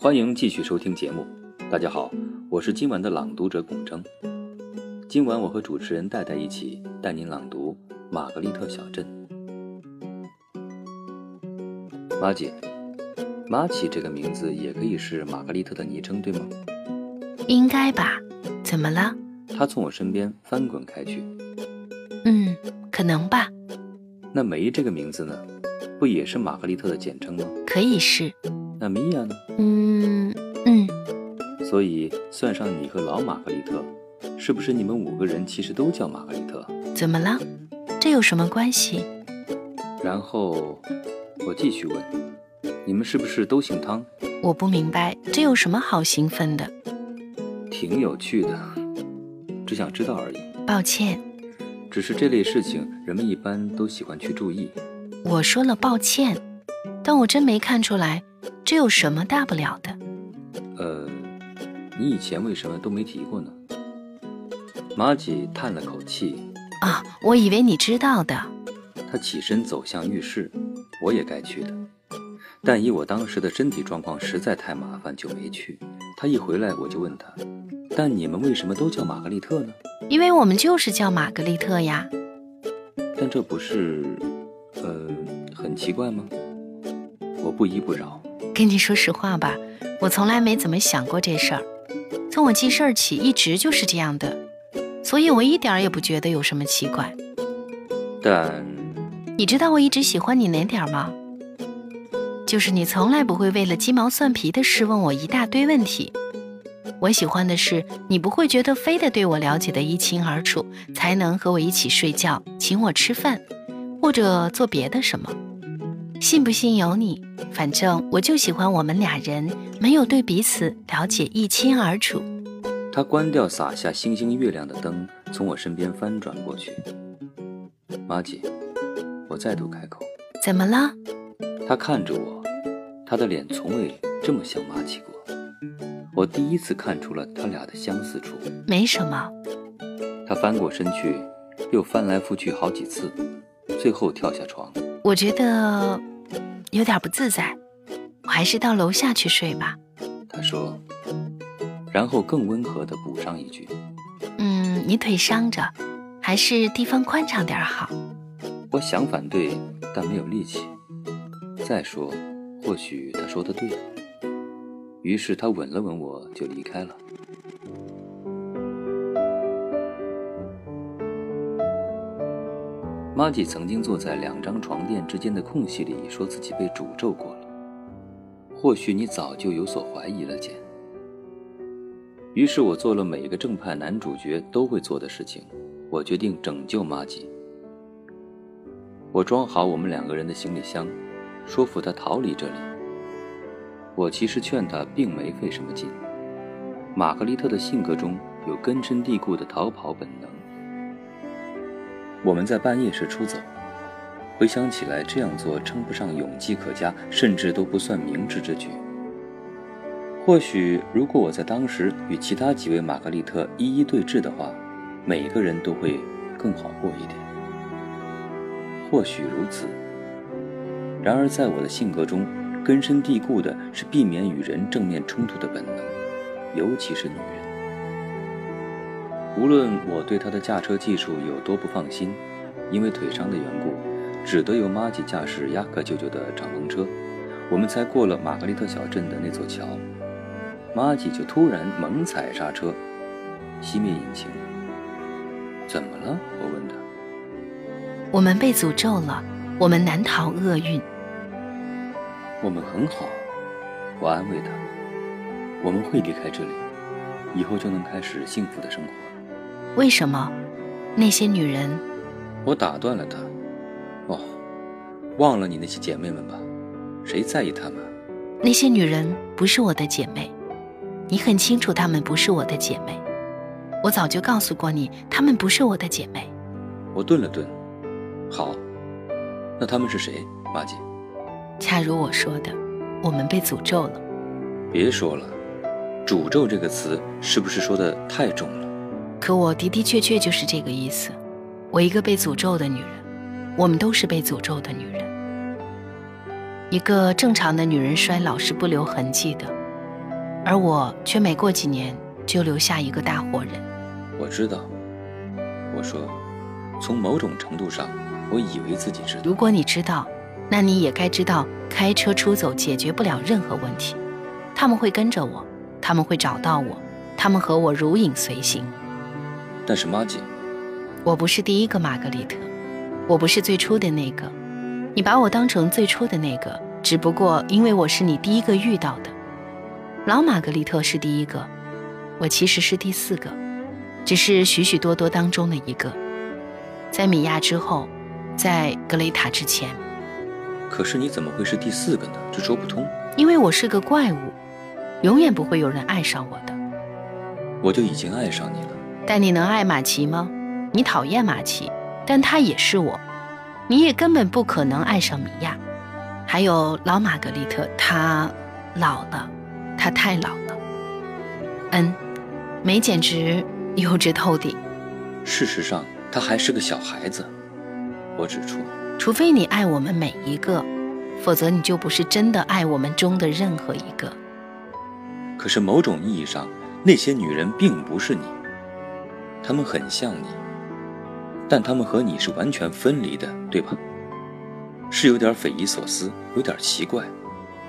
欢迎继续收听节目。大家好，我是今晚的朗读者龚征。今晚我和主持人戴戴一起带您朗读《玛格丽特小镇》。马姐，马奇这个名字也可以是玛格丽特的昵称，对吗？应该吧？怎么了？他从我身边翻滚开去。嗯，可能吧。那梅这个名字呢？不也是玛格丽特的简称吗？可以是。那米娅呢？嗯嗯。所以算上你和老玛格丽特，是不是你们五个人其实都叫玛格丽特？怎么了？这有什么关系？然后我继续问，你们是不是都姓汤？我不明白，这有什么好兴奋的？挺有趣的，只想知道而已。抱歉，只是这类事情人们一般都喜欢去注意。我说了抱歉，但我真没看出来，这有什么大不了的？呃，你以前为什么都没提过呢？马吉叹了口气。啊，我以为你知道的。他起身走向浴室，我也该去的，但以我当时的身体状况实在太麻烦，就没去。他一回来，我就问他。但你们为什么都叫玛格丽特呢？因为我们就是叫玛格丽特呀。但这不是，呃，很奇怪吗？我不依不饶。跟你说实话吧，我从来没怎么想过这事儿。从我记事儿起，一直就是这样的，所以我一点也不觉得有什么奇怪。但你知道我一直喜欢你哪点吗？就是你从来不会为了鸡毛蒜皮的事问我一大堆问题。我喜欢的是，你不会觉得非得对我了解的一清二楚，才能和我一起睡觉、请我吃饭，或者做别的什么。信不信由你，反正我就喜欢我们俩人没有对彼此了解一清二楚。他关掉洒下星星月亮的灯，从我身边翻转过去。马姐，我再度开口，怎么了？他看着我，他的脸从未这么像马奇过。我第一次看出了他俩的相似处，没什么。他翻过身去，又翻来覆去好几次，最后跳下床。我觉得有点不自在，我还是到楼下去睡吧。他说，然后更温和地补上一句：“嗯，你腿伤着，还是地方宽敞点好。”我想反对，但没有力气。再说，或许他说的对。于是他吻了吻我，就离开了。玛吉曾经坐在两张床垫之间的空隙里，说自己被诅咒过了。或许你早就有所怀疑了，简。于是我做了每个正派男主角都会做的事情，我决定拯救玛吉。我装好我们两个人的行李箱，说服他逃离这里。我其实劝他并没费什么劲。玛格丽特的性格中有根深蒂固的逃跑本能。我们在半夜时出走，回想起来，这样做称不上勇气可嘉，甚至都不算明智之举。或许，如果我在当时与其他几位玛格丽特一一对峙的话，每个人都会更好过一点。或许如此。然而，在我的性格中，根深蒂固的是避免与人正面冲突的本能，尤其是女人。无论我对她的驾车技术有多不放心，因为腿伤的缘故，只得由玛吉驾驶雅克舅舅的敞篷车，我们才过了玛格丽特小镇的那座桥。玛吉就突然猛踩刹车，熄灭引擎。怎么了？我问他。我们被诅咒了，我们难逃厄运。我们很好，我安慰他。我们会离开这里，以后就能开始幸福的生活。为什么？那些女人？我打断了他。哦，忘了你那些姐妹们吧，谁在意她们？那些女人不是我的姐妹，你很清楚她们不是我的姐妹。我早就告诉过你，她们不是我的姐妹。我顿了顿。好，那她们是谁，马姐？恰如我说的，我们被诅咒了。别说了，诅咒这个词是不是说的太重了？可我的的确确就是这个意思。我一个被诅咒的女人，我们都是被诅咒的女人。一个正常的女人衰老是不留痕迹的，而我却每过几年就留下一个大活人。我知道，我说，从某种程度上，我以为自己知道。如果你知道，那你也该知道，开车出走解决不了任何问题。他们会跟着我，他们会找到我，他们和我如影随形。但是玛吉，我不是第一个玛格丽特，我不是最初的那个。你把我当成最初的那个，只不过因为我是你第一个遇到的。老玛格丽特是第一个，我其实是第四个，只是许许多多当中的一个。在米娅之后，在格雷塔之前。可是你怎么会是第四个呢？这说不通。因为我是个怪物，永远不会有人爱上我的。我就已经爱上你了。但你能爱马奇吗？你讨厌马奇，但他也是我。你也根本不可能爱上米娅，还有老玛格丽特，她老了，她太老了。嗯，梅简直幼稚透顶。事实上，她还是个小孩子。我指出，除非你爱我们每一个，否则你就不是真的爱我们中的任何一个。可是某种意义上，那些女人并不是你，她们很像你。但她们和你是完全分离的，对吧？是有点匪夷所思，有点奇怪，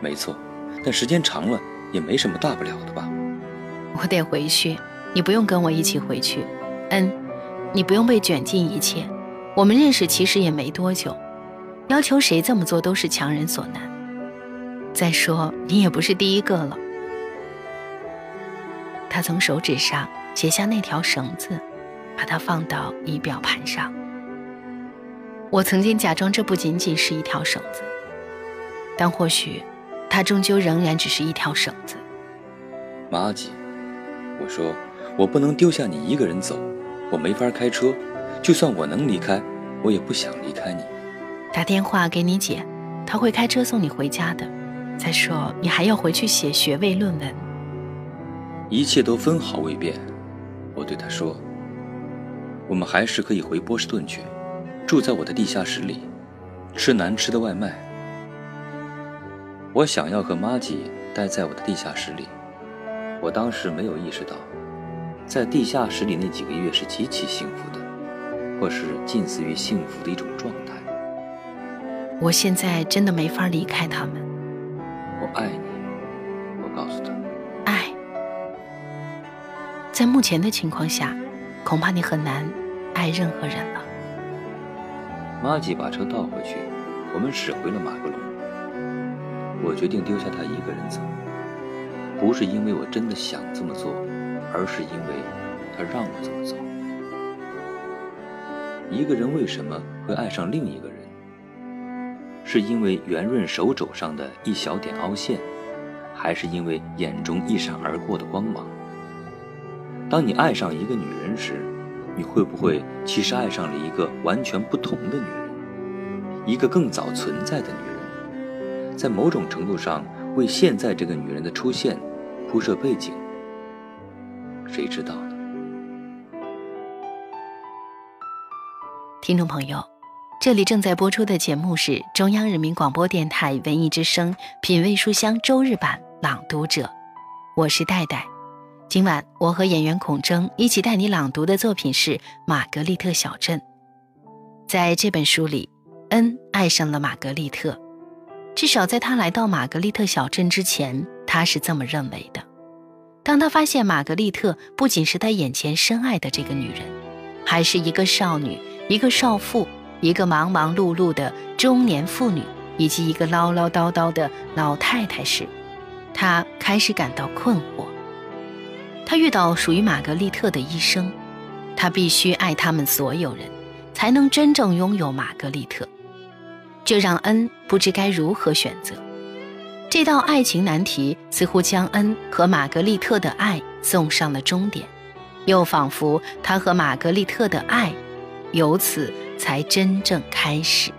没错。但时间长了也没什么大不了的吧？我得回去，你不用跟我一起回去。嗯，你不用被卷进一切。我们认识其实也没多久，要求谁这么做都是强人所难。再说你也不是第一个了。他从手指上解下那条绳子。把它放到仪表盘上。我曾经假装这不仅仅是一条绳子，但或许它终究仍然只是一条绳子。玛吉，我说我不能丢下你一个人走，我没法开车，就算我能离开，我也不想离开你。打电话给你姐，她会开车送你回家的。再说你还要回去写学位论文。一切都分毫未变，我对她说。我们还是可以回波士顿去，住在我的地下室里，吃难吃的外卖。我想要和玛吉待在我的地下室里。我当时没有意识到，在地下室里那几个月是极其幸福的，或是近似于幸福的一种状态。我现在真的没法离开他们。我爱你，我告诉他。爱，在目前的情况下。恐怕你很难爱任何人了。玛吉把车倒回去，我们驶回了马格隆。我决定丢下他一个人走，不是因为我真的想这么做，而是因为他让我这么做。一个人为什么会爱上另一个人？是因为圆润手肘上的一小点凹陷，还是因为眼中一闪而过的光芒？当你爱上一个女人时，你会不会其实爱上了一个完全不同的女人，一个更早存在的女人，在某种程度上为现在这个女人的出现铺设背景？谁知道听众朋友，这里正在播出的节目是中央人民广播电台文艺之声品味书香周日版朗读者，我是戴戴。今晚我和演员孔铮一起带你朗读的作品是《玛格丽特小镇》。在这本书里，恩爱上了玛格丽特，至少在他来到玛格丽特小镇之前，他是这么认为的。当他发现玛格丽特不仅是他眼前深爱的这个女人，还是一个少女、一个少妇、一个忙忙碌碌的中年妇女，以及一个唠唠叨叨的老太太时，他开始感到困惑。他遇到属于玛格丽特的一生，他必须爱他们所有人，才能真正拥有玛格丽特。这让恩不知该如何选择。这道爱情难题似乎将恩和玛格丽特的爱送上了终点，又仿佛他和玛格丽特的爱，由此才真正开始。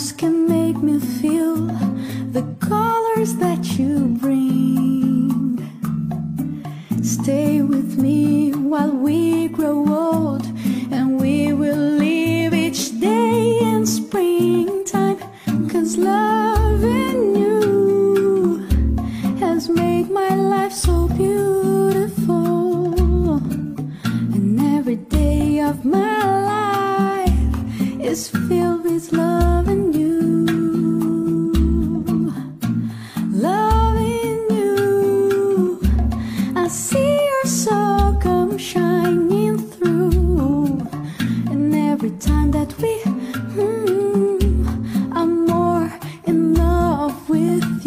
house can make me feel the colors that you bring. Stay with me while we grow old, and we will live each day in springtime. Cause loving you has made my life so beautiful, and every day of my life is filled. with